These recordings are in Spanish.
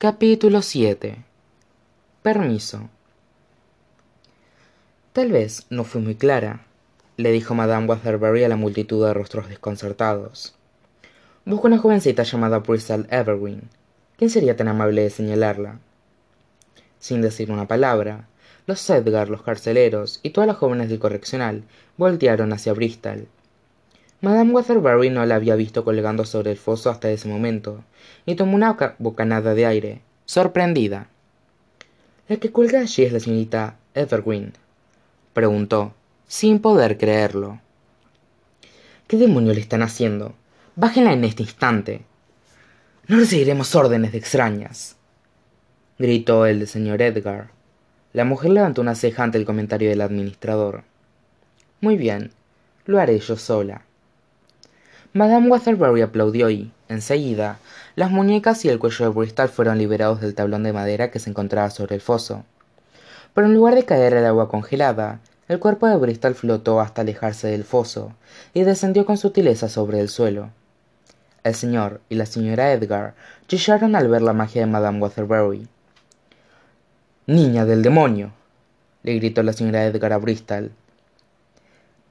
Capítulo 7 Permiso Tal vez no fui muy clara, le dijo Madame Waterbury a la multitud de rostros desconcertados. Busco una jovencita llamada Bristol Evergreen. ¿Quién sería tan amable de señalarla? Sin decir una palabra, los Edgar, los carceleros y todas las jóvenes del correccional voltearon hacia Bristol. Madame Waterbury no la había visto colgando sobre el foso hasta ese momento, y tomó una bocanada de aire, sorprendida. La que cuelga allí es la señorita Evergreen, preguntó, sin poder creerlo. ¿Qué demonios le están haciendo? Bájenla en este instante. No recibiremos órdenes de extrañas, gritó el señor Edgar. La mujer levantó una ceja ante el comentario del administrador. Muy bien, lo haré yo sola. Madame Waterbury aplaudió y, enseguida, las muñecas y el cuello de Bristol fueron liberados del tablón de madera que se encontraba sobre el foso. Pero en lugar de caer el agua congelada, el cuerpo de Bristol flotó hasta alejarse del foso y descendió con sutileza sobre el suelo. El señor y la señora Edgar chillaron al ver la magia de Madame Waterbury. Niña del demonio, le gritó la señora Edgar a Bristol.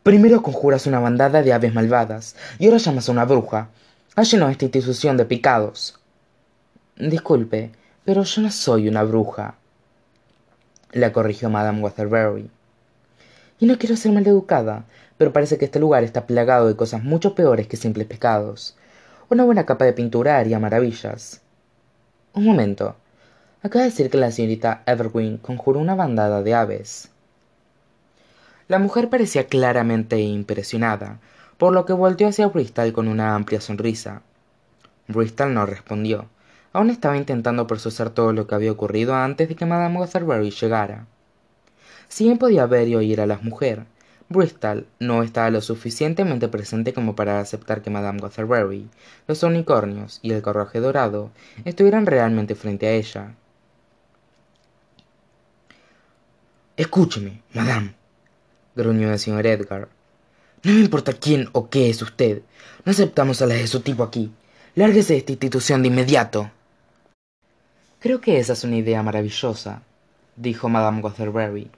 Primero conjuras una bandada de aves malvadas y ahora llamas a una bruja. Ha llenado esta institución de picados. Disculpe, pero yo no soy una bruja, la corrigió Madame Waterbury. Y no quiero ser maleducada, pero parece que este lugar está plagado de cosas mucho peores que simples pecados. Una buena capa de pintura haría maravillas. Un momento. Acaba de decir que la señorita Evergreen conjuró una bandada de aves. La mujer parecía claramente impresionada, por lo que volteó hacia Bristol con una amplia sonrisa. Bristol no respondió. Aún estaba intentando procesar todo lo que había ocurrido antes de que Madame Waterbury llegara. Si bien podía ver y oír a la mujer, Bristol no estaba lo suficientemente presente como para aceptar que Madame Waterbury, los unicornios y el carruaje dorado estuvieran realmente frente a ella. Escúcheme, Madame, gruñó el señor Edgar. No me importa quién o qué es usted. No aceptamos a las de su tipo aquí. Lárguese de esta institución de inmediato. Creo que esa es una idea maravillosa, dijo Madame Waterbury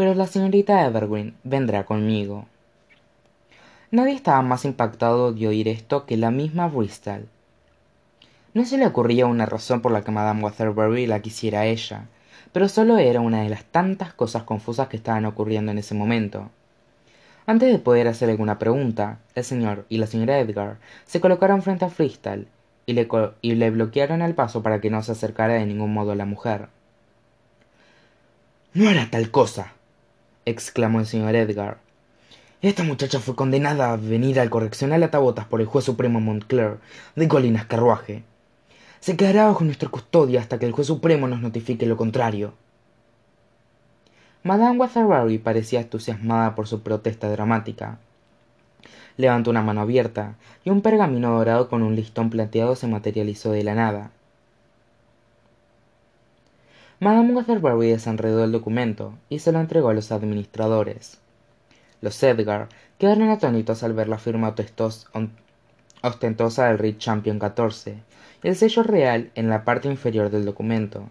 pero la señorita Evergreen vendrá conmigo. Nadie estaba más impactado de oír esto que la misma Bristol. No se le ocurría una razón por la que Madame Waterbury la quisiera a ella, pero solo era una de las tantas cosas confusas que estaban ocurriendo en ese momento. Antes de poder hacer alguna pregunta, el señor y la señora Edgar se colocaron frente a Bristol y le, bloquearon el paso para que no se acercara de ningún modo a la mujer. No hará tal cosa, exclamó el señor Edgar. Esta muchacha fue condenada a venir al correccional a Tabotas por el juez supremo Montclair de Colinas Carruaje. Se quedará bajo nuestra custodia hasta que el juez supremo nos notifique lo contrario. Madame Waterbury parecía entusiasmada por su protesta dramática. Levantó una mano abierta y un pergamino dorado con un listón plateado se materializó de la nada. Madame Waterbury desenredó el documento y se lo entregó a los administradores. Los Edgar quedaron atónitos al ver la firma ostentosa del rey Champion XIV y el sello real en la parte inferior del documento.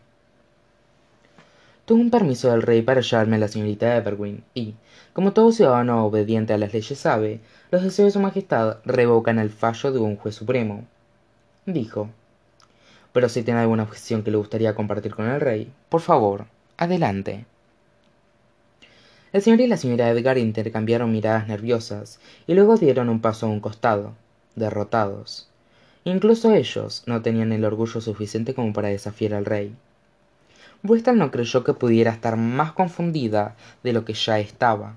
Tuve un permiso del rey para llevarme a la señorita Evergreen y, como todo ciudadano obediente a las leyes sabe, los deseos de su majestad revocan el fallo de un juez supremo. Dijo, pero si tiene alguna objeción que le gustaría compartir con el rey, por favor, adelante. El señor y la señora Edgar intercambiaron miradas nerviosas y luego dieron un paso a un costado, derrotados. Incluso ellos no tenían el orgullo suficiente como para desafiar al rey. Bristol no creyó que pudiera estar más confundida de lo que ya estaba,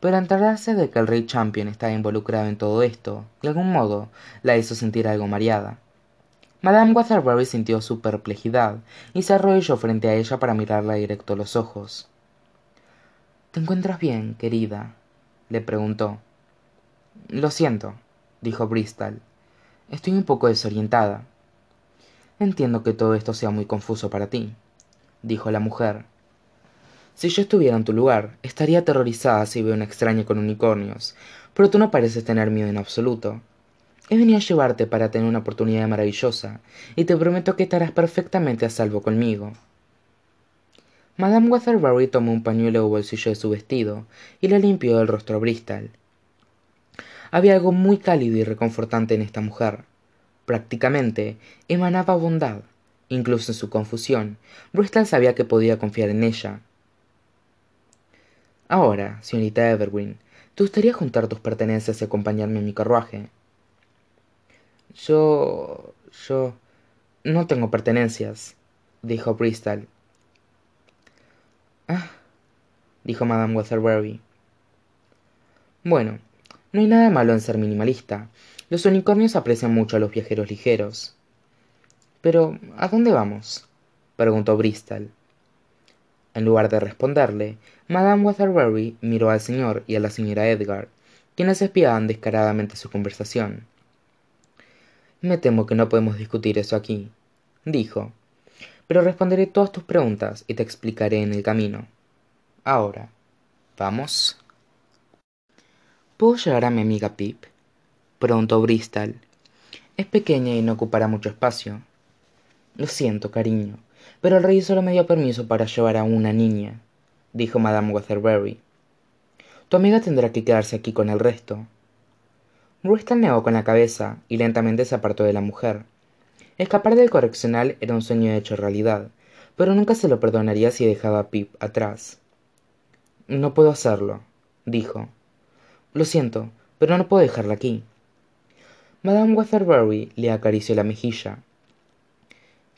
pero enterarse de que el rey Champion estaba involucrado en todo esto, de algún modo, la hizo sentir algo mareada. Madame Waterbury sintió su perplejidad y se arrodilló frente a ella para mirarla directo a los ojos. ¿Te encuentras bien, querida? le preguntó. Lo siento, dijo Bristol. Estoy un poco desorientada. Entiendo que todo esto sea muy confuso para ti, dijo la mujer. Si yo estuviera en tu lugar, estaría aterrorizada si veo una extraña con unicornios, pero tú no pareces tener miedo en absoluto. he venido a llevarte para tener una oportunidad maravillosa y te prometo que estarás perfectamente a salvo conmigo madame waterbury tomó un pañuelo del bolsillo de su vestido y le limpió el rostro a bristol había algo muy cálido y reconfortante en esta mujer. Prácticamente emanaba bondad incluso en su confusión. Bristol sabía que podía confiar en ella. Ahora señorita evergreen te gustaría juntar tus pertenencias y acompañarme en mi carruaje yo yo no tengo pertenencias dijo bristol. Ah dijo madame waterbury bueno no hay nada malo en ser minimalista. Los unicornios aprecian mucho a los viajeros ligeros. Pero a dónde vamos preguntó bristol. En lugar de responderle madame waterbury miró al señor y a la señora edgar quienes espiaban descaradamente su conversación. Me temo que no podemos discutir eso aquí dijo. Pero responderé todas tus preguntas y te explicaré en el camino. Ahora vamos puedo llevar a mi amiga pip preguntó bristol. Es pequeña y no ocupará mucho espacio. Lo siento cariño pero el rey solo me dio permiso para llevar a una niña dijo madame waterbury tu amiga tendrá que quedarse aquí con el resto. Bristol negó con la cabeza y lentamente se apartó de la mujer. Escapar del correccional era un sueño hecho realidad pero nunca se lo perdonaría si dejaba a pip atrás. No puedo hacerlo dijo lo siento pero no puedo dejarla aquí. Madame waterbury le acarició la mejilla.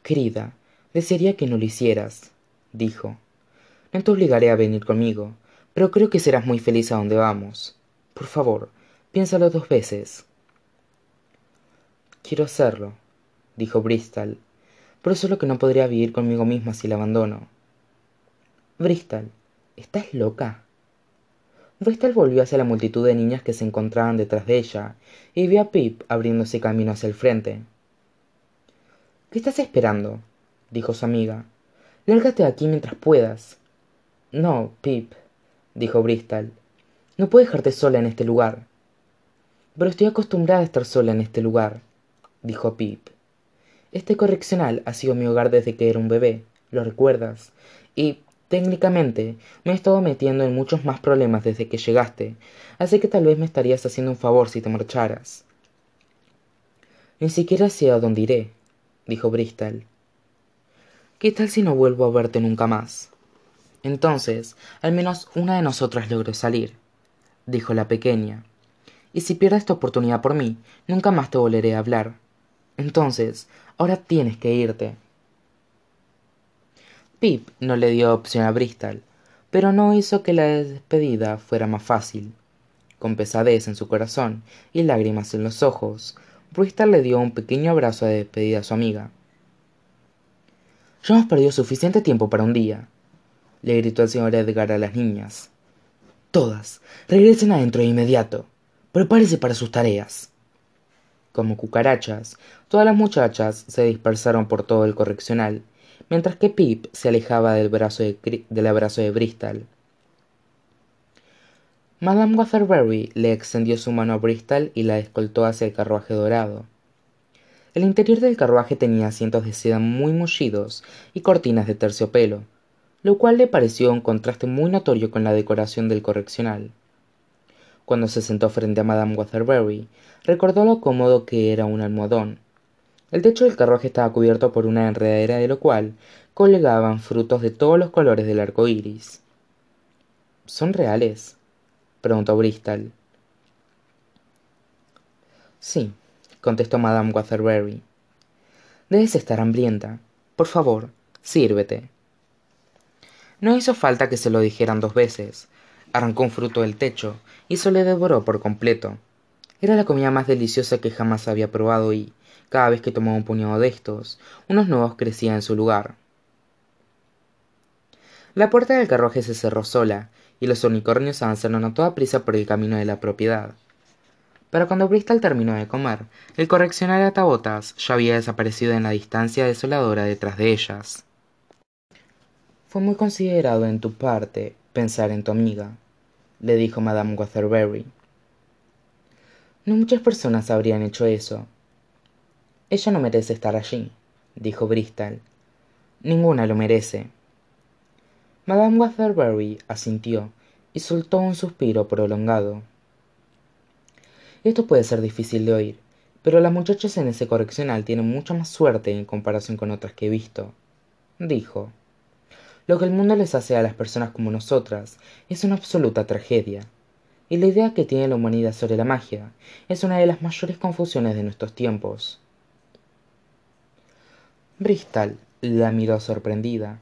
Querida desearía que no lo hicieras dijo. No te obligaré a venir conmigo pero creo que serás muy feliz a donde vamos. Por favor piénsalo dos veces. Quiero hacerlo dijo bristol pero solo que no podría vivir conmigo misma si la abandono. Bristol estás loca bristol volvió hacia la multitud de niñas que se encontraban detrás de ella y vio a pip abriéndose camino hacia el frente. Qué estás esperando dijo su amiga. Lárgate de aquí mientras puedas. No pip dijo bristol no puedo dejarte sola en este lugar. Pero estoy acostumbrada a estar sola en este lugar dijo pip. Este correccional ha sido mi hogar desde que era un bebé lo recuerdas y técnicamente me he estado metiendo en muchos más problemas desde que llegaste así que tal vez me estarías haciendo un favor si te marcharas. Ni siquiera sé a dónde iré dijo bristol. Qué tal si no vuelvo a verte nunca más entonces al menos una de nosotras logró salir dijo la pequeña. Y si pierdes esta oportunidad por mí nunca más te volveré a hablar. Entonces ahora tienes que irte pip no le dio opción a bristol pero no hizo que la despedida fuera más fácil. Con pesadez en su corazón y lágrimas en los ojos bristol le dio un pequeño abrazo de despedida a su amiga. Ya hemos perdido suficiente tiempo para un día le gritó el señor edgar a las niñas. Todas regresen adentro de inmediato. Prepárese para sus tareas como cucarachas todas las muchachas se dispersaron por todo el correccional mientras que pip se alejaba del, brazo del abrazo de bristol. Madame waterbury le extendió su mano a bristol y la escoltó hacia el carruaje dorado. El interior del carruaje tenía asientos de seda muy mullidos y cortinas de terciopelo lo cual le pareció un contraste muy notorio con la decoración del correccional. Cuando se sentó frente a madame waterbury recordó lo cómodo que era un almohadón el techo del carruaje estaba cubierto por una enredadera de lo cual colgaban frutos de todos los colores del arco iris. Son reales preguntó bristol. Sí contestó madame waterbury. Debes estar hambrienta. Por favor sírvete. No hizo falta que se lo dijeran dos veces. Arrancó un fruto del techo y se le devoró por completo. Era la comida más deliciosa que jamás había probado y cada vez que tomaba un puñado de estos unos nuevos crecían en su lugar. La puerta del carruaje se cerró sola y los unicornios avanzaron a toda prisa por el camino de la propiedad. Pero cuando bristol terminó de comer el correccional de atabotas ya había desaparecido en la distancia desoladora detrás de ellas. Fue muy considerado en tu parte pensar en tu amiga le dijo madame waterbury No muchas personas habrían hecho eso. Ella no merece estar allí, dijo Bristol. Ninguna lo merece. Madame Waterbury asintió y soltó un suspiro prolongado. Esto puede ser difícil de oír, pero las muchachas en ese correccional tienen mucha más suerte en comparación con otras que he visto, dijo. Lo que el mundo les hace a las personas como nosotras es una absoluta tragedia. Y la idea que tiene la humanidad sobre la magia es una de las mayores confusiones de nuestros tiempos. Bristol la miró sorprendida.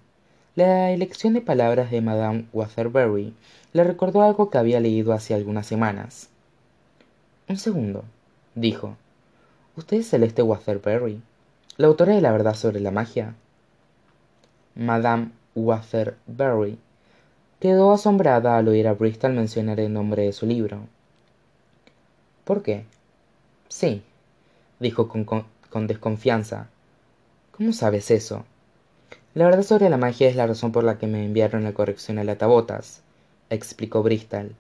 La elección de palabras de Madame Waterbury le recordó algo que había leído hace algunas semanas. Un segundo, dijo. ¿Usted es Celeste Waterbury, la autora de La verdad sobre la magia? Madame Waterbury quedó asombrada al oír a Bristol mencionar el nombre de su libro. ¿Por qué? Sí, dijo con, con, desconfianza. ¿Cómo sabes eso? La verdad sobre la magia es la razón por la que me enviaron la corrección a tabotas, explicó Bristol.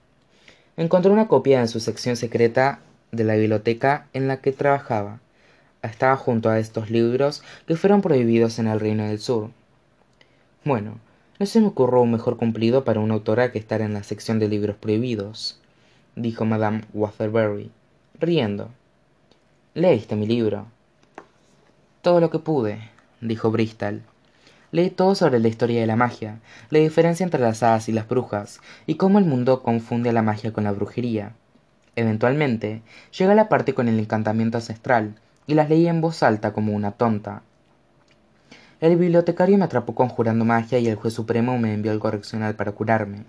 Encontré una copia en su sección secreta de la biblioteca en la que trabajaba. Estaba junto a estos libros que fueron prohibidos en el Reino del Sur. Bueno, no se me ocurrió un mejor cumplido para una autora que estar en la sección de libros prohibidos, dijo Madame Waterbury, riendo. ¿Leíste mi libro? Todo lo que pude, dijo Bristol. Leí todo sobre la historia de la magia, la diferencia entre las hadas y las brujas, y cómo el mundo confunde la magia con la brujería. Eventualmente, llega la parte con el encantamiento ancestral, y las leí en voz alta como una tonta, el bibliotecario me atrapó conjurando magia y el juez supremo me envió al correccional para curarme.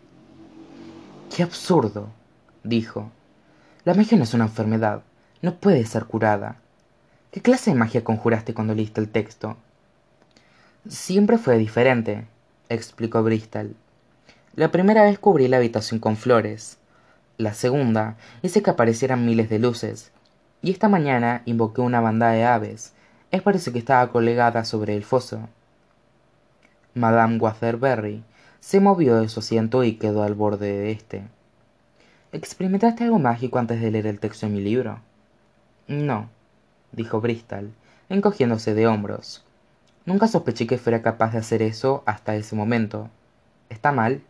¡Qué absurdo! dijo. La magia no es una enfermedad, no puede ser curada. ¿Qué clase de magia conjuraste cuando leíste el texto? Siempre fue diferente, explicó Bristol. La primera vez cubrí la habitación con flores. La segunda hice que aparecieran miles de luces. Y esta mañana invoqué una banda de aves, es parece que estaba colgada sobre el foso. Madame Waterbury se movió de su asiento y quedó al borde de éste. ¿Experimentaste algo mágico antes de leer el texto de mi libro? No, dijo Bristol, encogiéndose de hombros. Nunca sospeché que fuera capaz de hacer eso hasta ese momento. ¿Está mal?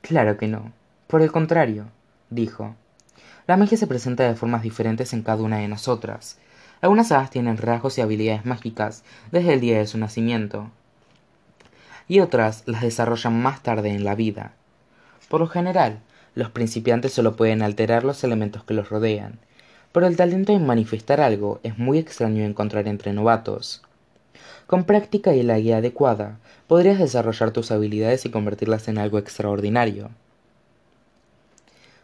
Claro que no. Por el contrario, dijo. La magia se presenta de formas diferentes en cada una de nosotras, algunas hadas tienen rasgos y habilidades mágicas desde el día de su nacimiento, y otras las desarrollan más tarde en la vida. Por lo general, los principiantes solo pueden alterar los elementos que los rodean, pero el talento en manifestar algo es muy extraño encontrar entre novatos. Con práctica y la guía adecuada, podrías desarrollar tus habilidades y convertirlas en algo extraordinario.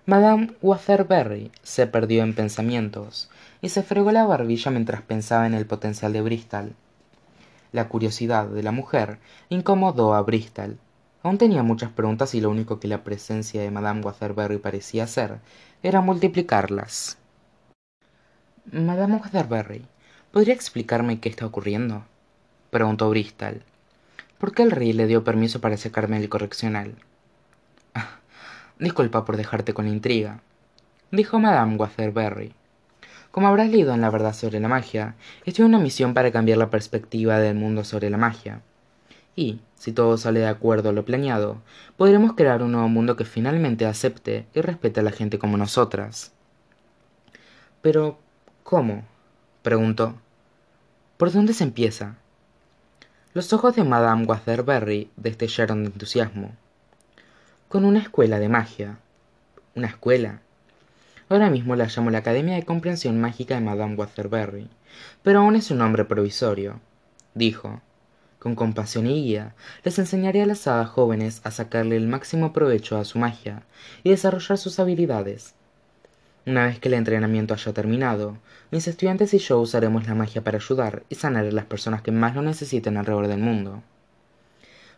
Madame Waterbury se perdió en pensamientos y se fregó la barbilla mientras pensaba en el potencial de Bristol. La curiosidad de la mujer incomodó a Bristol. Aún tenía muchas preguntas y lo único que la presencia de Madame Waterbury parecía hacer era multiplicarlas. Madame Waterbury, ¿podría explicarme qué está ocurriendo? preguntó Bristol. ¿Por qué el rey le dio permiso para sacarme del correccional? Disculpa por dejarte con la intriga, dijo Madame Waterbury. Como habrás leído en La verdad sobre la magia, estoy en una misión para cambiar la perspectiva del mundo sobre la magia. Y, si todo sale de acuerdo a lo planeado, podremos crear un nuevo mundo que finalmente acepte y respete a la gente como nosotras. Pero, ¿cómo? preguntó. ¿Por dónde se empieza? Los ojos de Madame Waterbury destellaron de entusiasmo con una escuela de magia. Una escuela. Ahora mismo la llamo la Academia de Comprensión Mágica de Madame Waterbury, pero aún es un nombre provisorio, dijo. Con compasión y guía, les enseñaré a las hadas jóvenes a sacarle el máximo provecho a su magia y desarrollar sus habilidades. Una vez que el entrenamiento haya terminado, mis estudiantes y yo usaremos la magia para ayudar y sanar a las personas que más lo necesiten alrededor del mundo.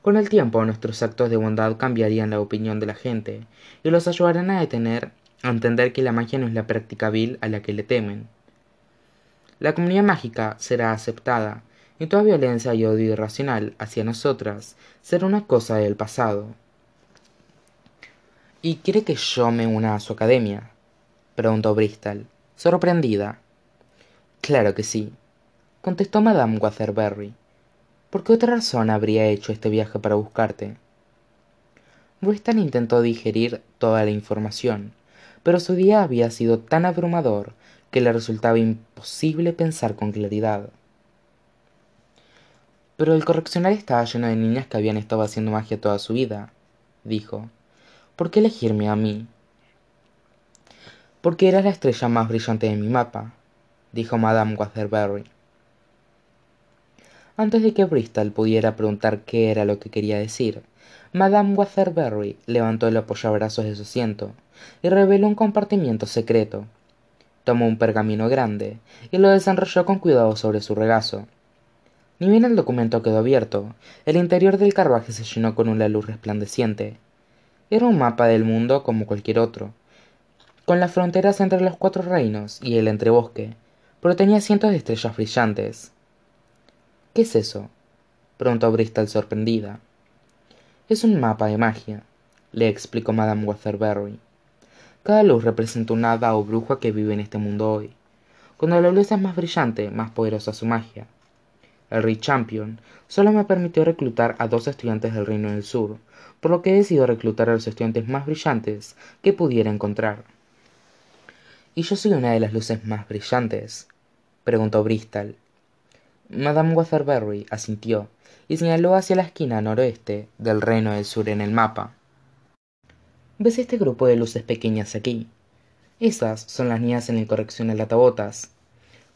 Con el tiempo nuestros actos de bondad cambiarían la opinión de la gente y los ayudarán a detener a entender que la magia no es la práctica vil a la que le temen. La comunidad mágica será aceptada y toda violencia y odio irracional hacia nosotras será una cosa del pasado. ¿Y quiere que yo me una a su academia? Preguntó Bristol, sorprendida. Claro que sí contestó madame waterbury por qué otra razón habría hecho este viaje para buscarte bristol intentó digerir toda la información pero su día había sido tan abrumador que le resultaba imposible pensar con claridad. Pero el correccional estaba lleno de niñas que habían estado haciendo magia toda su vida dijo. Por qué elegirme a mí porque eras la estrella más brillante de mi mapa dijo madame waterbury antes de que bristol pudiera preguntar qué era lo que quería decir madame waterbury levantó el apoyabrazos de su asiento y reveló un compartimiento secreto. Tomó un pergamino grande y lo desenrolló con cuidado sobre su regazo. Ni bien el documento quedó abierto el interior del carruaje se llenó con una luz resplandeciente. Era un mapa del mundo como cualquier otro con las fronteras entre los cuatro reinos y el entrebosque pero tenía cientos de estrellas brillantes. Qué es eso preguntó bristol sorprendida. Es un mapa de magia le explicó madame waterbury cada luz representa un hada o bruja que vive en este mundo hoy. Cuando la luz es más brillante más poderosa su magia. El rey champion solo me permitió reclutar a dos estudiantes del reino del sur por lo que he decidido reclutar a los estudiantes más brillantes que pudiera encontrar y yo soy una de las luces más brillantes preguntó bristol. Madame waterbury asintió y señaló hacia la esquina noroeste del reino del sur en el mapa. Ves este grupo de luces pequeñas aquí esas son las niñas en el correccional atabotas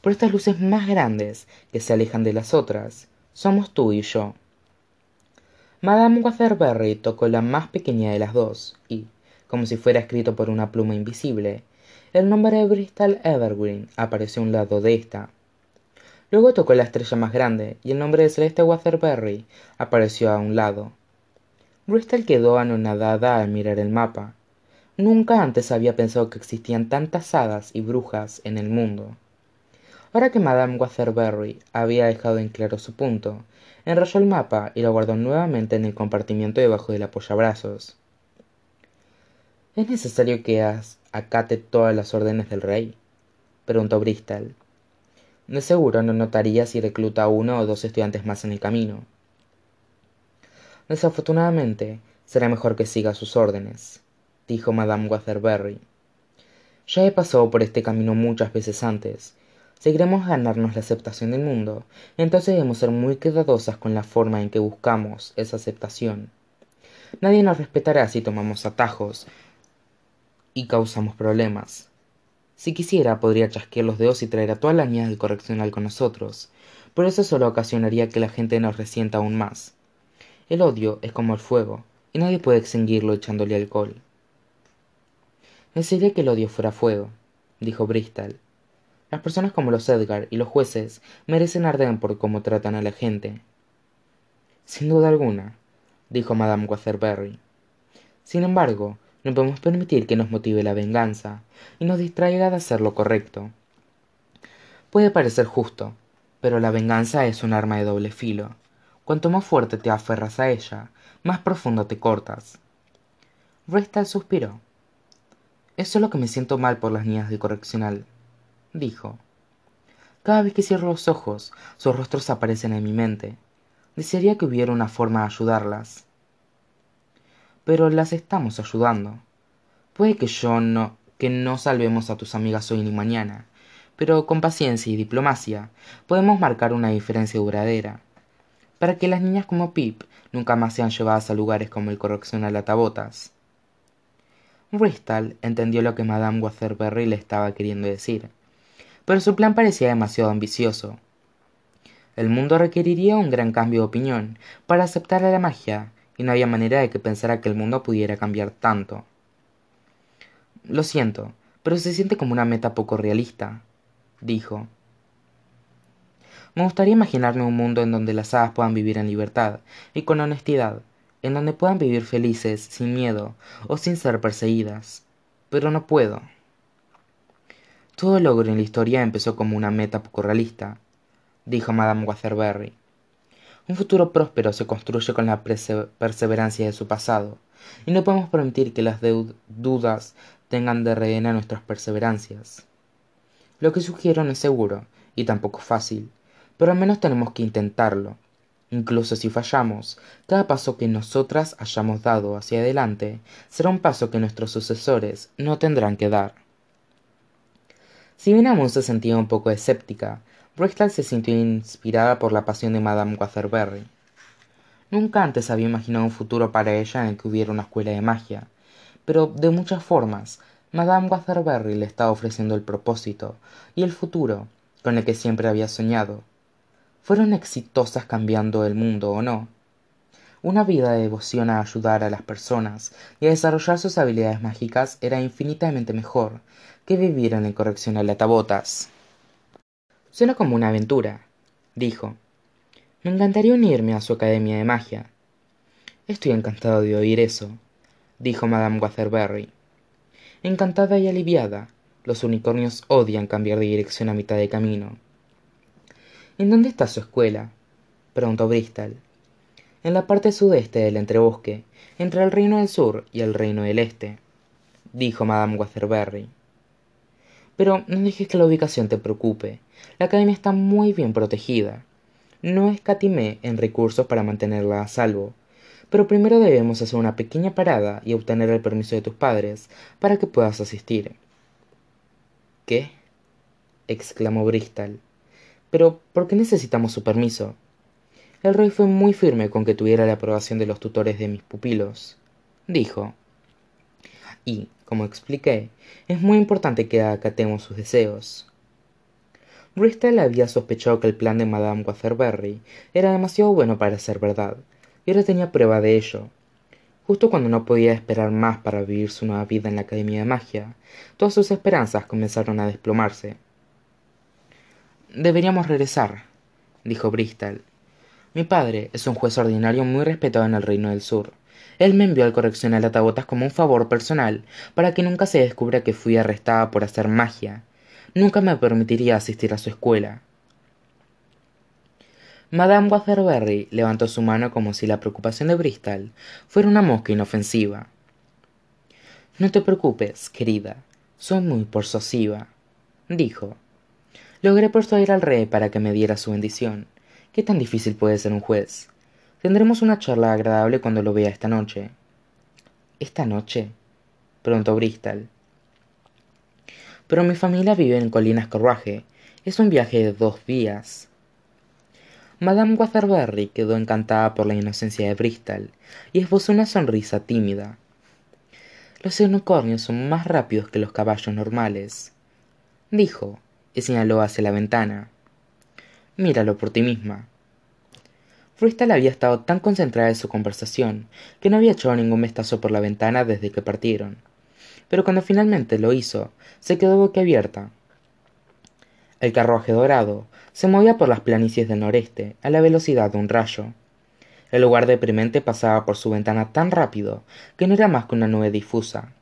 por estas luces más grandes que se alejan de las otras somos tú y yo. Madame waterbury tocó la más pequeña de las dos y como si fuera escrito por una pluma invisible el nombre de bristol evergreen apareció a un lado de ésta luego tocó la estrella más grande y el nombre de celeste waterbury apareció a un lado. Bristol quedó anonadada al mirar el mapa. Nunca antes había pensado que existían tantas hadas y brujas en el mundo. Ahora que madame waterbury había dejado en claro su punto enrolló el mapa y lo guardó nuevamente en el compartimiento debajo del apoyabrazos es necesario que acate todas las órdenes del rey preguntó bristol. De seguro no notaría si recluta a uno o dos estudiantes más en el camino. Desafortunadamente será mejor que siga sus órdenes dijo madame waterbury ya he pasado por este camino muchas veces antes. Si queremos ganarnos la aceptación del mundo. Entonces debemos ser muy cuidadosas con la forma en que buscamos esa aceptación. Nadie nos respetará si tomamos atajos y causamos problemas. Si quisiera podría chasquear los dedos y traer a las niñas del correccional con nosotros pero eso solo ocasionaría que la gente nos resienta aún más. El odio es como el fuego y nadie puede extinguirlo echándole alcohol. Desearía que el odio fuera fuego dijo bristol. Las personas como los edgar y los jueces merecen arder por cómo tratan a la gente. Sin duda alguna dijo madame waterbury sin embargo no podemos permitir que nos motive la venganza y nos distraiga de hacer lo correcto. Puede parecer justo pero la venganza es un arma de doble filo. Cuanto más fuerte te aferras a ella más profundo te cortas. Bristol suspiró es sólo que me siento mal por las niñas del correccional dijo. Cada vez que cierro los ojos sus rostros aparecen en mi mente. Desearía que hubiera una forma de ayudarlas pero las estamos ayudando. Puede que yo no que no salvemos a tus amigas hoy ni mañana pero con paciencia y diplomacia podemos marcar una diferencia duradera para que las niñas como pip nunca más sean llevadas a lugares como el correccional atabotas. Bristol entendió lo que madame waterbury le estaba queriendo decir pero su plan parecía demasiado ambicioso. El mundo requeriría un gran cambio de opinión para aceptar a la magia y no había manera de que pensara que el mundo pudiera cambiar tanto. Lo siento pero se siente como una meta poco realista dijo. Me gustaría imaginarme un mundo en donde las hadas puedan vivir en libertad y con honestidad en donde puedan vivir felices sin miedo o sin ser perseguidas pero no puedo. Todo logro en la historia empezó como una meta poco realista dijo madame waterbury un futuro próspero se construye con la perseverancia de su pasado y no podemos permitir que las dudas tengan de rehén a nuestras perseverancias Lo que sugiero no es seguro y tampoco fácil, pero al menos tenemos que intentarlo. Incluso si fallamos, cada paso que nosotras hayamos dado hacia adelante será un paso que nuestros sucesores no tendrán que dar. Si bien aún se sentía un poco escéptica, Bristol se sintió inspirada por la pasión de Madame Waterbury. Nunca antes había imaginado un futuro para ella en el que hubiera una escuela de magia, pero de muchas formas, Madame Waterbury le estaba ofreciendo el propósito y el futuro con el que siempre había soñado. ¿Fueron exitosas cambiando el mundo o no? Una vida de devoción a ayudar a las personas y a desarrollar sus habilidades mágicas era infinitamente mejor que vivir en el correccional de Atabotas. Suena como una aventura, dijo. Me encantaría unirme a su academia de magia. Estoy encantado de oír eso, dijo Madame Waterbury. Encantada y aliviada, los unicornios odian cambiar de dirección a mitad de camino. ¿En dónde está su escuela? preguntó Bristol. En la parte sudeste del entrebosque, entre el reino del sur y el reino del este, dijo Madame Waterbury. Pero no dejes que la ubicación te preocupe. La academia está muy bien protegida. No escatimé en recursos para mantenerla a salvo, pero primero debemos hacer una pequeña parada y obtener el permiso de tus padres para que puedas asistir. ¿Qué? exclamó Bristol. Pero, ¿por qué necesitamos su permiso? El rey fue muy firme con que tuviera la aprobación de los tutores de mis pupilos. Dijo. Y, como expliqué, es muy importante que acatemos sus deseos. Bristol había sospechado que el plan de Madame Waterbury era demasiado bueno para ser verdad, y ahora tenía prueba de ello. Justo cuando no podía esperar más para vivir su nueva vida en la Academia de Magia, todas sus esperanzas comenzaron a desplomarse. Deberíamos regresar, dijo Bristol. Mi padre es un juez ordinario muy respetado en el Reino del Sur él me envió al correccional a Tabotas como un favor personal, para que nunca se descubra que fui arrestada por hacer magia. Nunca me permitiría asistir a su escuela. Madame Waterbury levantó su mano como si la preocupación de Bristol fuera una mosca inofensiva. No te preocupes, querida, soy muy persuasiva, dijo. Logré persuadir al rey para que me diera su bendición. ¿Qué tan difícil puede ser un juez? Tendremos una charla agradable cuando lo vea esta noche. ¿Esta noche? preguntó Bristol. Pero mi familia vive en Colinas Carruaje. Es un viaje de dos días. Madame Waterbury quedó encantada por la inocencia de Bristol y esbozó una sonrisa tímida. Los unicornios son más rápidos que los caballos normales, dijo, y señaló hacia la ventana. Míralo por ti misma. Bristol había estado tan concentrada en su conversación que no había echado ningún vistazo por la ventana desde que partieron. Pero cuando finalmente lo hizo, se quedó boquiabierta. El carruaje dorado se movía por las planicies del noreste a la velocidad de un rayo. El lugar deprimente pasaba por su ventana tan rápido que no era más que una nube difusa.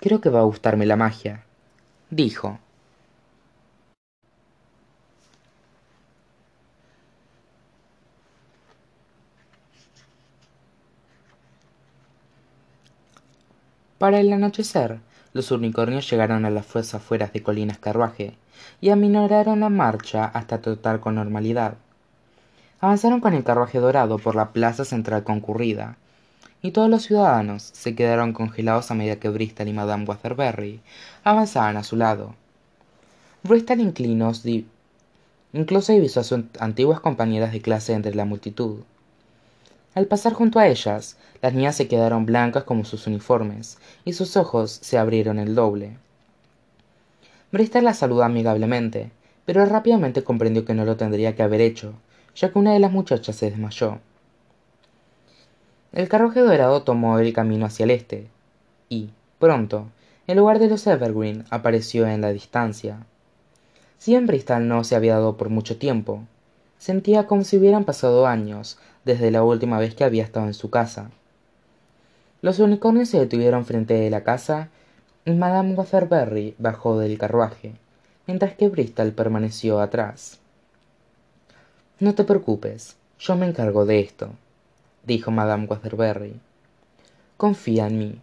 Creo que va a gustarme la magia, dijo, Para el anochecer, los unicornios llegaron a las afueras de Colinas Carruaje y aminoraron la marcha hasta tratar con normalidad. Avanzaron con el carruaje dorado por la plaza central concurrida, y todos los ciudadanos se quedaron congelados a medida que Bristol y Madame Waterbury avanzaban a su lado. Bristol inclinó, incluso divisó a sus antiguas compañeras de clase entre la multitud. Al pasar junto a ellas, las niñas se quedaron blancas como sus uniformes, y sus ojos se abrieron el doble. Bristol la saludó amigablemente, pero rápidamente comprendió que no lo tendría que haber hecho, ya que una de las muchachas se desmayó. El carruaje dorado tomó el camino hacia el este, y, pronto, el lugar de los Evergreen apareció en la distancia. Si en Bristol no se había dado por mucho tiempo, sentía como si hubieran pasado años desde la última vez que había estado en su casa. Los unicornios se detuvieron frente a la casa y Madame Waterbury bajó del carruaje, mientras que Bristol permaneció atrás. No te preocupes, yo me encargo de esto, dijo Madame Waterbury. Confía en mí.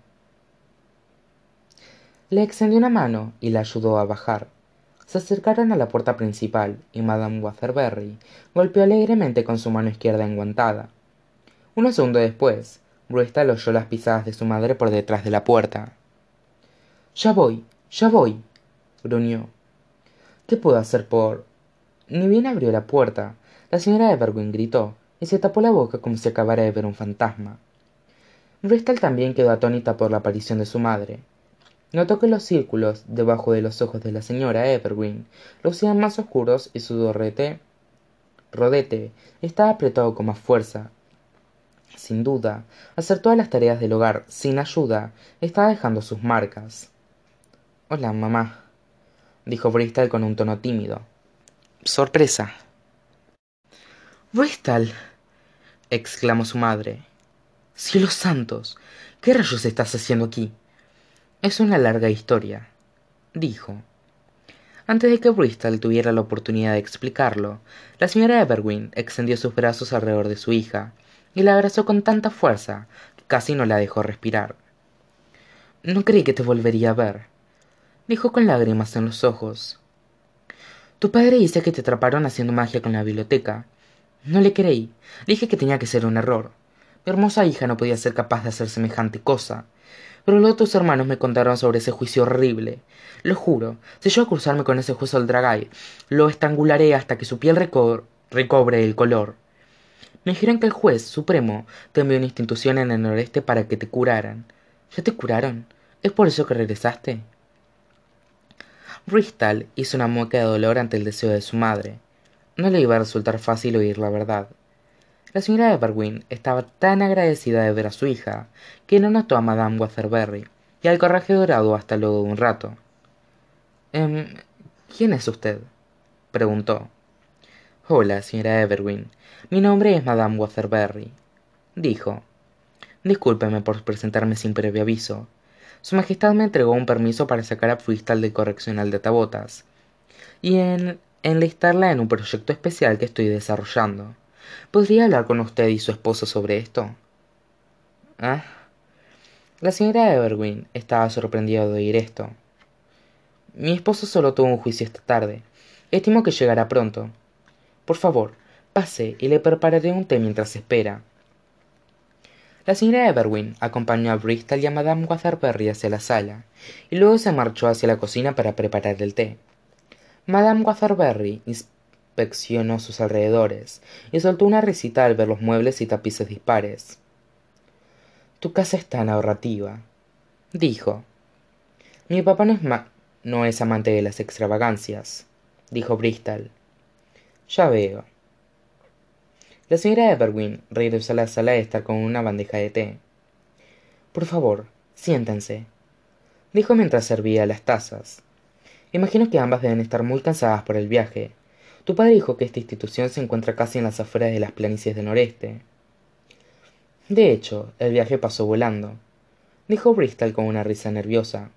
Le extendió una mano y la ayudó a bajar, se acercaron a la puerta principal y madame waterbury golpeó alegremente con su mano izquierda enguantada. Unos segundos después bristol oyó las pisadas de su madre por detrás de la puerta. Ya voy ya voy gruñó. Qué puedo hacer por ni bien abrió la puerta la señora everwin gritó y se tapó la boca como si acabara de ver un fantasma. Bristol también quedó atónita por la aparición de su madre notó que los círculos debajo de los ojos de la señora everwin lucían más oscuros y su rodete estaba apretado con más fuerza. Sin duda hacer todas las tareas del hogar sin ayuda estaba dejando sus marcas. Hola mamá dijo bristol con un tono tímido. Sorpresa bristol exclamó su madre. Cielos santos qué rayos estás haciendo aquí es una larga historia dijo. Antes de que bristol tuviera la oportunidad de explicarlo la señora everwin extendió sus brazos alrededor de su hija y la abrazó con tanta fuerza que casi no la dejó respirar. No creí que te volvería a ver dijo con lágrimas en los ojos. Tu padre dice que te atraparon haciendo magia con la biblioteca. No le creí. Dije que tenía que ser un error. Mi hermosa hija no podía ser capaz de hacer semejante cosa pero luego tus hermanos me contaron sobre ese juicio horrible. Lo juro si yo a cruzarme con ese juez Dragay, lo estrangularé hasta que su piel recobre el color. Me dijeron que el juez supremo te envió una institución en el noreste para que te curaran. Ya te curaron es por eso que regresaste bristol hizo una mueca de dolor ante el deseo de su madre. No le iba a resultar fácil oír la verdad la señora everwin estaba tan agradecida de ver a su hija que no notó a madame waterbury y al coraje dorado hasta luego de un rato. Em, quién es usted preguntó. Hola señora everwin. Mi nombre es madame waterbury dijo. Discúlpeme por presentarme sin previo aviso. Su majestad me entregó un permiso para sacar a bristol del correccional de tabotas y en enlistarla en un proyecto especial que estoy desarrollando podría hablar con usted y su esposo sobre esto ah la señora everwin estaba sorprendida de oír esto. Mi esposo solo tuvo un juicio esta tarde. Estimo que llegará pronto. Por favor pase y le prepararé un té mientras espera. La señora everwin acompañó a bristol y a madame waterbury hacia la sala y luego se marchó hacia la cocina para preparar el té. Madame waterbury inspeccionó sus alrededores y soltó una risita al ver los muebles y tapices dispares. Tu casa es tan ahorrativa dijo. Mi papá no es, no es amante de las extravagancias dijo bristol. Ya veo. La señora everwin regresó a la sala de estar con una bandeja de té. Por favor siéntense dijo mientras servía las tazas. Imagino que ambas deben estar muy cansadas por el viaje tu padre dijo que esta institución se encuentra casi en las afueras de las planicies del noreste. De hecho el viaje pasó volando dijo bristol con una risa nerviosa.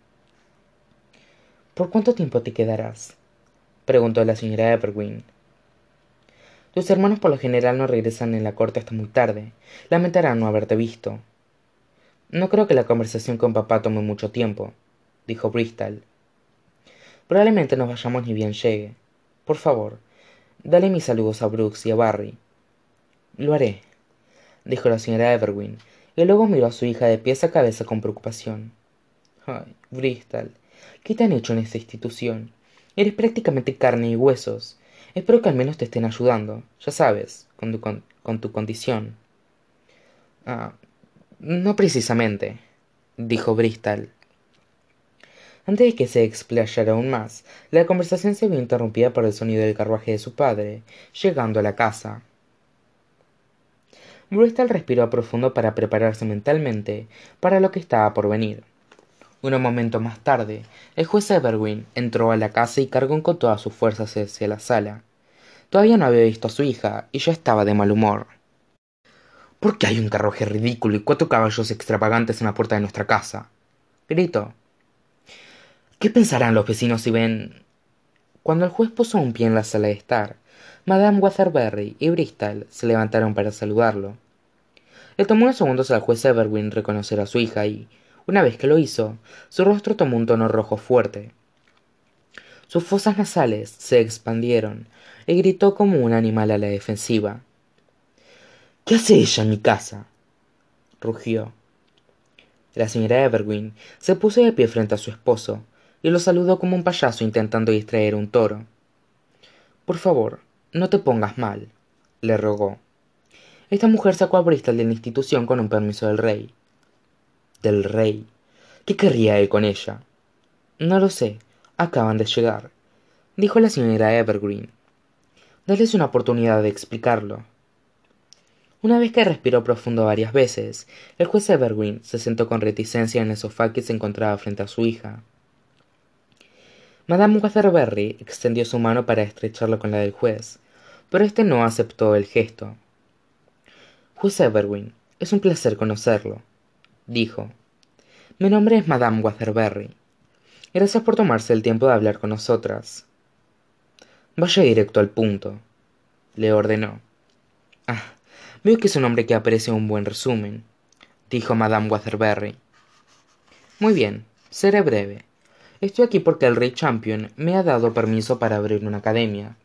Por cuánto tiempo te quedarás preguntó la señora everwin tus hermanos por lo general no regresan en la corte hasta muy tarde. Lamentarán no haberte visto. No creo que la conversación con papá tome mucho tiempo dijo bristol. Probablemente nos vayamos ni bien llegue. Por favor dale mis saludos a brooks y a barry. Lo haré dijo la señora everwin y luego miró a su hija de pies a cabeza con preocupación. Ay bristol qué te han hecho en esta institución eres prácticamente carne y huesos. Espero que al menos te estén ayudando ya sabes con tu, con, tu condición. Ah no precisamente dijo bristol antes de que se explayara aún más la conversación se vio interrumpida por el sonido del carruaje de su padre llegando a la casa. Bristol respiró profundo para prepararse mentalmente para lo que estaba por venir. Un momento más tarde el juez everwin entró a la casa y cargó con todas sus fuerzas hacia la sala. Todavía no había visto a su hija y ya estaba de mal humor. Por qué hay un carruaje ridículo y cuatro caballos extravagantes en la puerta de nuestra casa gritó qué pensarán los vecinos si ven cuando el juez puso un pie en la sala de estar madame waterbury y bristol se levantaron para saludarlo le tomó unos segundos al juez everwin reconocer a su hija y una vez que lo hizo su rostro tomó un tono rojo fuerte. Sus fosas nasales se expandieron y gritó como un animal a la defensiva. Qué hace ella en mi casa rugió. La señora evergreen se puso de pie frente a su esposo y lo saludó como un payaso intentando distraer un toro. Por favor no te pongas mal le rogó. Esta mujer sacó a bristol de la institución con un permiso del rey. Del rey qué querría él con ella no lo sé acaban de llegar dijo la señora evergreen. Dales una oportunidad de explicarlo. Una vez que respiró profundo varias veces el juez evergreen se sentó con reticencia en el sofá que se encontraba frente a su hija madame Waterbury extendió su mano para estrecharlo con la del juez pero éste no aceptó el gesto. Juez evergreen es un placer conocerlo dijo. Mi nombre es madame Waterbury gracias por tomarse el tiempo de hablar con nosotras vaya directo al punto le ordenó. Ah veo que es un hombre que aprecia un buen resumen dijo madame Waterbury muy bien seré breve estoy aquí porque el rey champion me ha dado permiso para abrir una academia.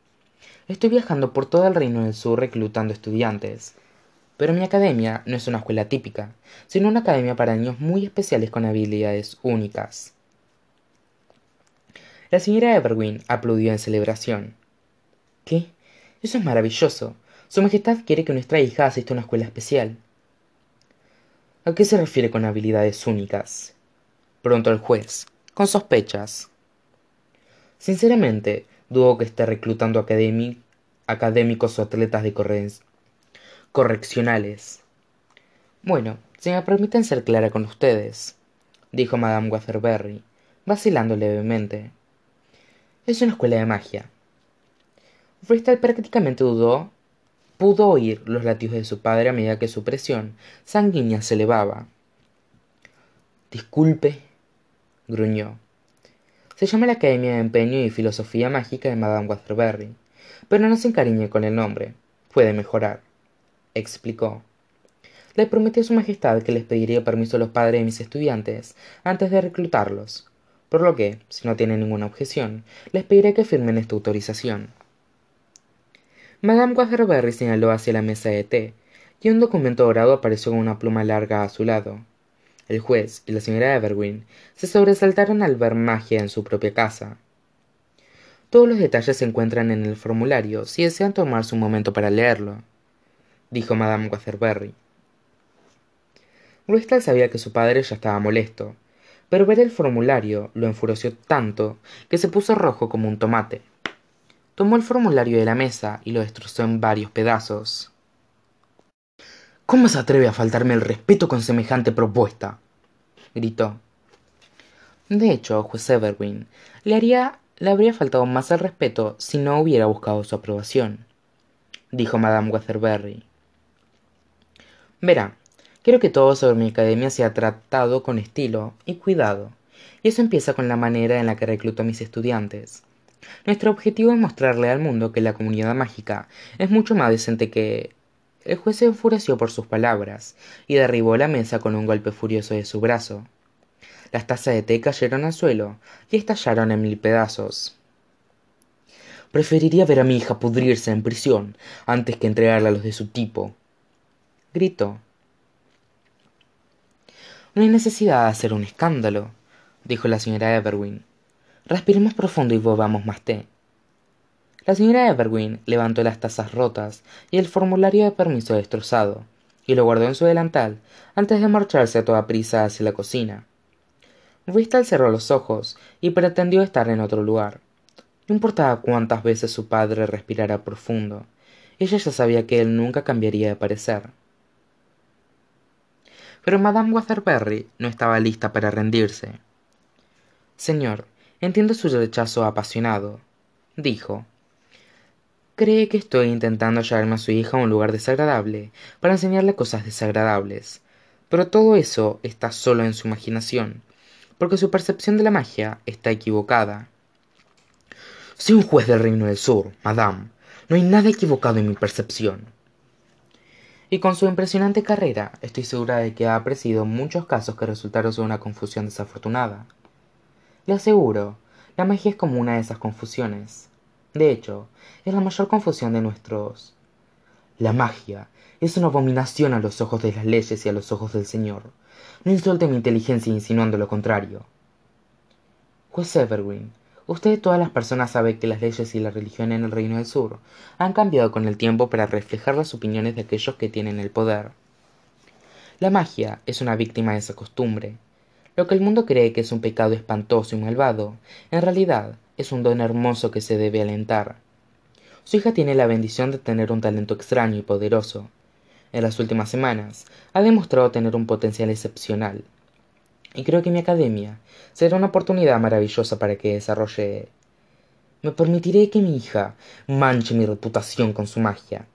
Estoy viajando por todo el reino del sur reclutando estudiantes. Pero mi academia no es una escuela típica sino una academia para niños muy especiales con habilidades únicas. La señora evergreen aplaudió en celebración. Qué eso es maravilloso. Su majestad quiere que nuestra hija asista a una escuela especial. A qué se refiere con habilidades únicas preguntó el juez con sospechas. Sinceramente dudo que esté reclutando académicos o atletas de correccionales. Bueno si me permiten ser clara con ustedes dijo madame Waterbury, vacilando levemente. Es una escuela de magia. Bristol prácticamente dudó pudo oír los latidos de su padre a medida que su presión sanguínea se elevaba. Disculpe gruñó. Se llama la academia de empeño y filosofía mágica de madame Waterbury, pero no se encariñe con el nombre. Puede mejorar explicó. Le prometí a su majestad que les pediría permiso a los padres de mis estudiantes antes de reclutarlos por lo que si no tienen ninguna objeción les pediré que firmen esta autorización. Madame Waterbury señaló hacia la mesa de té y un documento dorado apareció con una pluma larga a su lado el juez y la señora evergreen se sobresaltaron al ver magia en su propia casa. Todos los detalles se encuentran en el formulario si desean tomarse un momento para leerlo dijo madame Waterbury. Bristol sabía que su padre ya estaba molesto pero ver el formulario lo enfureció tanto que se puso rojo como un tomate. Tomó el formulario de la mesa y lo destrozó en varios pedazos cómo se atreve a faltarme el respeto con semejante propuesta gritó. De hecho juez evergreen le le habría faltado más el respeto si no hubiera buscado su aprobación dijo madame Waterbury. verá quiero que todo sobre mi academia sea tratado con estilo y cuidado y eso empieza con la manera en la que recluto a mis estudiantes. Nuestro objetivo es mostrarle al mundo que la comunidad mágica es mucho más decente que el juez se enfureció por sus palabras y derribó la mesa con un golpe furioso de su brazo. Las tazas de té cayeron al suelo y estallaron en mil pedazos. Preferiría ver a mi hija pudrirse en prisión antes que entregarla a los de su tipo gritó. No hay necesidad de hacer un escándalo dijo la señora evergreen respiremos profundo y bebamos más té la señora evergreen levantó las tazas rotas y el formulario de permiso destrozado y lo guardó en su delantal antes de marcharse a toda prisa hacia la cocina. Bristol cerró los ojos y pretendió estar en otro lugar. No importaba cuántas veces su padre respirara profundo ella ya sabía que él nunca cambiaría de parecer. Pero madame Waterbury no estaba lista para rendirse. Señor entiendo su rechazo apasionado dijo cree que estoy intentando llevarme a su hija a un lugar desagradable para enseñarle cosas desagradables. Pero todo eso está solo en su imaginación porque su percepción de la magia está equivocada. Soy un juez del reino del sur madame no hay nada equivocado en mi percepción. Y con su impresionante carrera estoy segura de que ha apreciado muchos casos que resultaron ser una confusión desafortunada. Le aseguro La magia es como una de esas confusiones. De hecho, es la mayor confusión de nuestros... La magia es una abominación a los ojos de las leyes y a los ojos del Señor. No insulte mi inteligencia insinuando lo contrario. Juez Evergreen, usted de todas las personas sabe que las leyes y la religión en el Reino del Sur han cambiado con el tiempo para reflejar las opiniones de aquellos que tienen el poder. La magia es una víctima de esa costumbre. Lo que el mundo cree que es un pecado espantoso y malvado, en realidad es un don hermoso que se debe alentar. Su hija tiene la bendición de tener un talento extraño y poderoso. En las últimas semanas ha demostrado tener un potencial excepcional y creo que mi academia será una oportunidad maravillosa para que desarrolle... Me permitiré que mi hija manche mi reputación con su magia.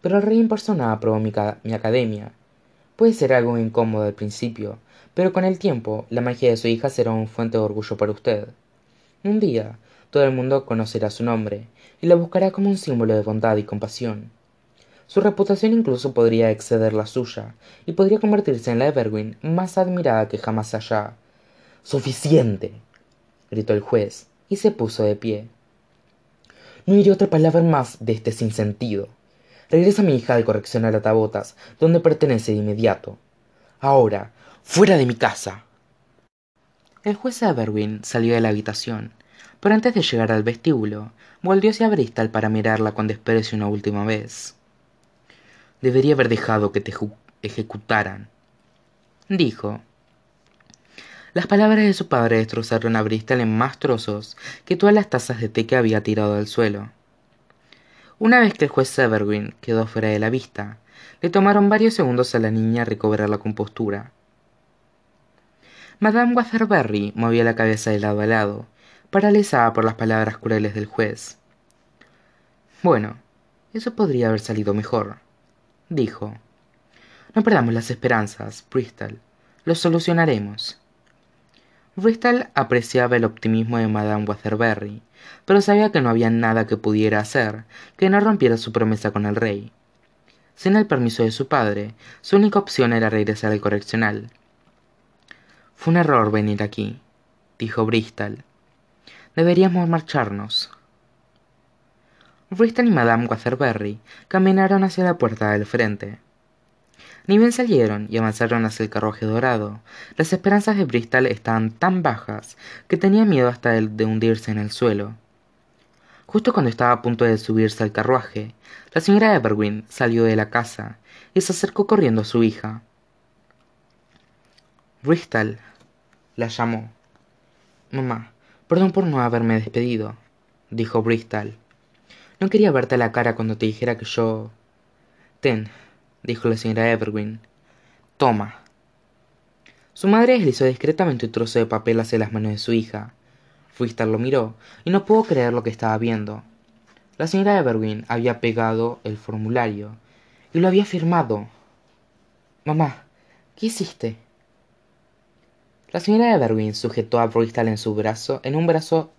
Pero el rey en persona aprobó mi, mi academia. Puede ser algo incómodo al principio, pero con el tiempo la magia de su hija será una fuente de orgullo para usted. Un día todo el mundo conocerá su nombre y la buscará como un símbolo de bondad y compasión. Su reputación incluso podría exceder la suya, y podría convertirse en la Evergreen más admirada que jamás haya. ¡Suficiente! gritó el juez, y se puso de pie. No iré otra palabra más de este sinsentido. Regresa mi hija de correccionar a Tabotas, donde pertenece de inmediato. Ahora, fuera de mi casa. El juez Evergreen salió de la habitación, pero antes de llegar al vestíbulo, volvió hacia Bristol para mirarla con desprecio una última vez. Debería haber dejado que te ejecutaran, dijo. Las palabras de su padre destrozaron a Bristol en más trozos que todas las tazas de té que había tirado al suelo. Una vez que el juez Evergreen quedó fuera de la vista, le tomaron varios segundos a la niña recobrar la compostura. Madame Waterbury movía la cabeza de lado a lado, paralizada por las palabras crueles del juez. Bueno, eso podría haber salido mejor dijo. No perdamos las esperanzas, Bristol. Lo solucionaremos. Bristol apreciaba el optimismo de Madame Waterbury, pero sabía que no había nada que pudiera hacer que no rompiera su promesa con el rey. Sin el permiso de su padre, su única opción era regresar al correccional. Fue un error venir aquí, dijo Bristol. Deberíamos marcharnos. Bristol y Madame Waterbury caminaron hacia la puerta del frente. Ni bien salieron y avanzaron hacia el carruaje dorado, las esperanzas de Bristol estaban tan bajas que tenía miedo hasta de hundirse en el suelo. Justo cuando estaba a punto de subirse al carruaje, la señora Evergreen salió de la casa y se acercó corriendo a su hija. Bristol, la llamó. Mamá, perdón por no haberme despedido, dijo Bristol. No quería verte la cara cuando te dijera que yo... Ten, dijo la señora Evergreen. Toma. Su madre deslizó discretamente un trozo de papel hacia las manos de su hija. Bristol lo miró y no pudo creer lo que estaba viendo. La señora Evergreen había pegado el formulario y lo había firmado. Mamá, ¿qué hiciste? La señora Evergreen sujetó a Bristol en su brazo, en un brazo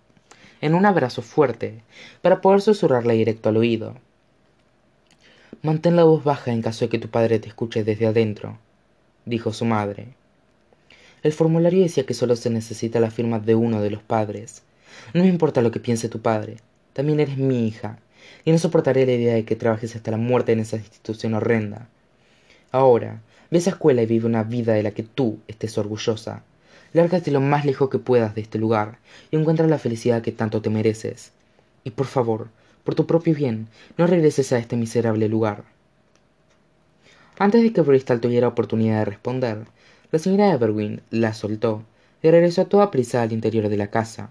en un abrazo fuerte, para poder susurrarle directo al oído. Mantén la voz baja en caso de que tu padre te escuche desde adentro, dijo su madre. El formulario decía que solo se necesita la firma de uno de los padres. No me importa lo que piense tu padre, también eres mi hija, y no soportaré la idea de que trabajes hasta la muerte en esa institución horrenda. Ahora, ve a esa escuela y vive una vida de la que tú estés orgullosa, Lárgate lo más lejos que puedas de este lugar y encuentra la felicidad que tanto te mereces. Y por favor, por tu propio bien, no regreses a este miserable lugar. Antes de que Bristol tuviera oportunidad de responder, la señora Evergreen la soltó y regresó a toda prisa al interior de la casa.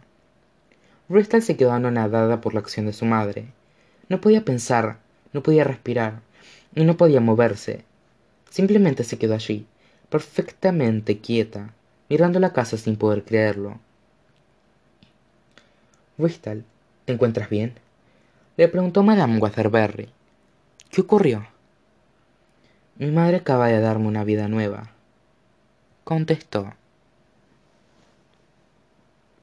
Bristol se quedó anonadada por la acción de su madre. No podía pensar, no podía respirar, y no podía moverse. Simplemente se quedó allí, perfectamente quieta, mirando la casa sin poder creerlo. Bristol, ¿te encuentras bien? Le preguntó Madame Waterbury. ¿Qué ocurrió? Mi madre acaba de darme una vida nueva, contestó.